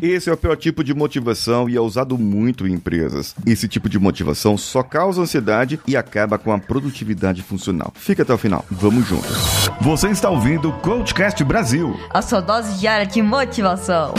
Esse é o pior tipo de motivação e é usado muito em empresas. Esse tipo de motivação só causa ansiedade e acaba com a produtividade funcional. Fica até o final. Vamos juntos. Você está ouvindo o Coachcast Brasil. A sua dose diária de motivação.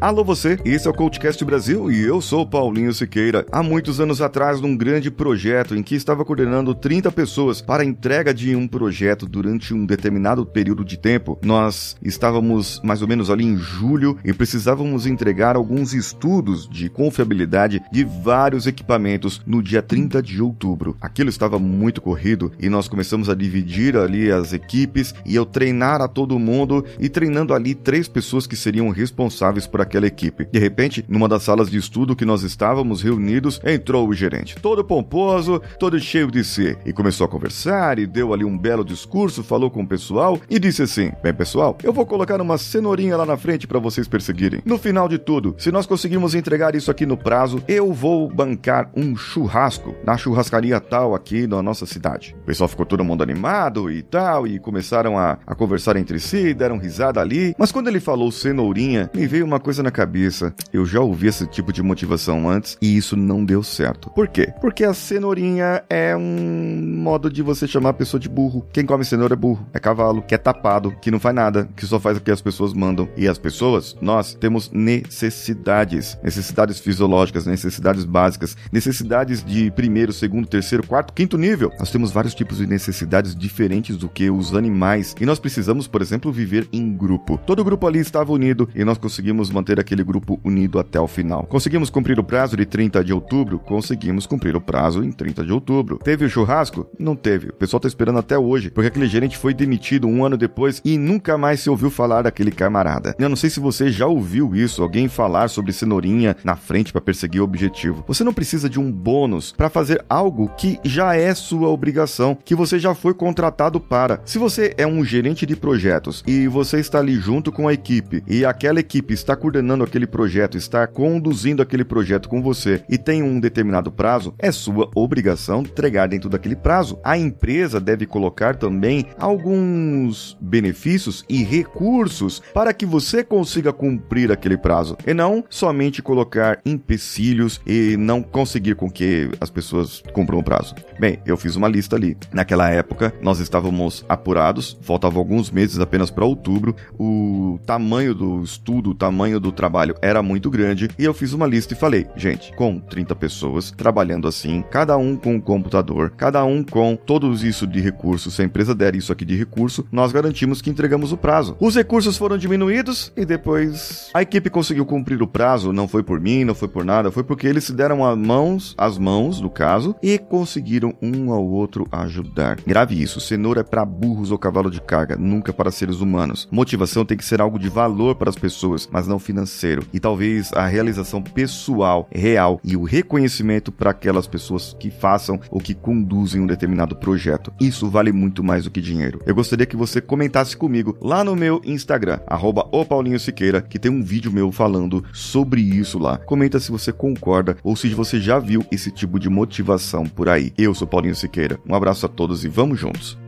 Alô você, esse é o Coachcast Brasil e eu sou Paulinho Siqueira. Há muitos anos atrás, num grande projeto em que estava coordenando 30 pessoas para a entrega de um projeto durante um determinado período de tempo, nós estávamos mais ou menos ali em julho e precisávamos entregar alguns estudos de confiabilidade de vários equipamentos no dia 30 de outubro. Aquilo estava muito corrido e nós começamos a dividir ali as equipes e eu treinar a todo mundo e treinando ali três pessoas que seriam responsáveis por aquela equipe. De repente, numa das salas de estudo que nós estávamos reunidos, entrou o gerente, todo pomposo, todo cheio de si, e começou a conversar e deu ali um belo discurso, falou com o pessoal e disse assim: Bem, pessoal, eu vou colocar uma cenourinha lá na frente para vocês perseguirem. No final de tudo, se nós conseguirmos entregar isso aqui no prazo, eu vou bancar um churrasco na churrascaria tal aqui na nossa cidade. O pessoal ficou todo mundo animado e tal, e começaram a, a conversar entre si, deram risada ali. Mas quando ele falou cenourinha, me veio uma coisa coisa na cabeça. Eu já ouvi esse tipo de motivação antes e isso não deu certo. Por quê? Porque a cenourinha é um modo de você chamar a pessoa de burro. Quem come cenoura é burro, é cavalo, que é tapado, que não faz nada, que só faz o que as pessoas mandam. E as pessoas, nós temos necessidades, necessidades fisiológicas, necessidades básicas, necessidades de primeiro, segundo, terceiro, quarto, quinto nível. Nós temos vários tipos de necessidades diferentes do que os animais e nós precisamos, por exemplo, viver em grupo. Todo grupo ali estava unido e nós conseguimos manter manter aquele grupo unido até o final. Conseguimos cumprir o prazo de 30 de outubro? Conseguimos cumprir o prazo em 30 de outubro. Teve o churrasco? Não teve. O pessoal tá esperando até hoje, porque aquele gerente foi demitido um ano depois e nunca mais se ouviu falar daquele camarada. Eu não sei se você já ouviu isso, alguém falar sobre cenourinha na frente para perseguir o objetivo. Você não precisa de um bônus para fazer algo que já é sua obrigação, que você já foi contratado para. Se você é um gerente de projetos e você está ali junto com a equipe e aquela equipe está coordenando coordenando aquele projeto, está conduzindo aquele projeto com você e tem um determinado prazo, é sua obrigação entregar dentro daquele prazo. A empresa deve colocar também alguns benefícios e recursos para que você consiga cumprir aquele prazo e não somente colocar empecilhos e não conseguir com que as pessoas cumpram o prazo. Bem, eu fiz uma lista ali. Naquela época, nós estávamos apurados, faltavam alguns meses apenas para outubro. O tamanho do estudo, o tamanho do do trabalho era muito grande e eu fiz uma lista e falei, gente, com 30 pessoas trabalhando assim, cada um com um computador, cada um com todos isso de recursos, se a empresa der isso aqui de recurso, nós garantimos que entregamos o prazo. Os recursos foram diminuídos e depois a equipe conseguiu cumprir o prazo, não foi por mim, não foi por nada, foi porque eles se deram as mãos, as mãos, no caso, e conseguiram um ao outro ajudar. Grave isso, cenoura é para burros ou cavalo de carga, nunca para seres humanos. Motivação tem que ser algo de valor para as pessoas, mas não financeiro financeiro e talvez a realização pessoal real e o reconhecimento para aquelas pessoas que façam ou que conduzem um determinado projeto. Isso vale muito mais do que dinheiro. Eu gostaria que você comentasse comigo lá no meu Instagram, arroba Siqueira, que tem um vídeo meu falando sobre isso lá. Comenta se você concorda ou se você já viu esse tipo de motivação por aí. Eu sou Paulinho Siqueira. Um abraço a todos e vamos juntos.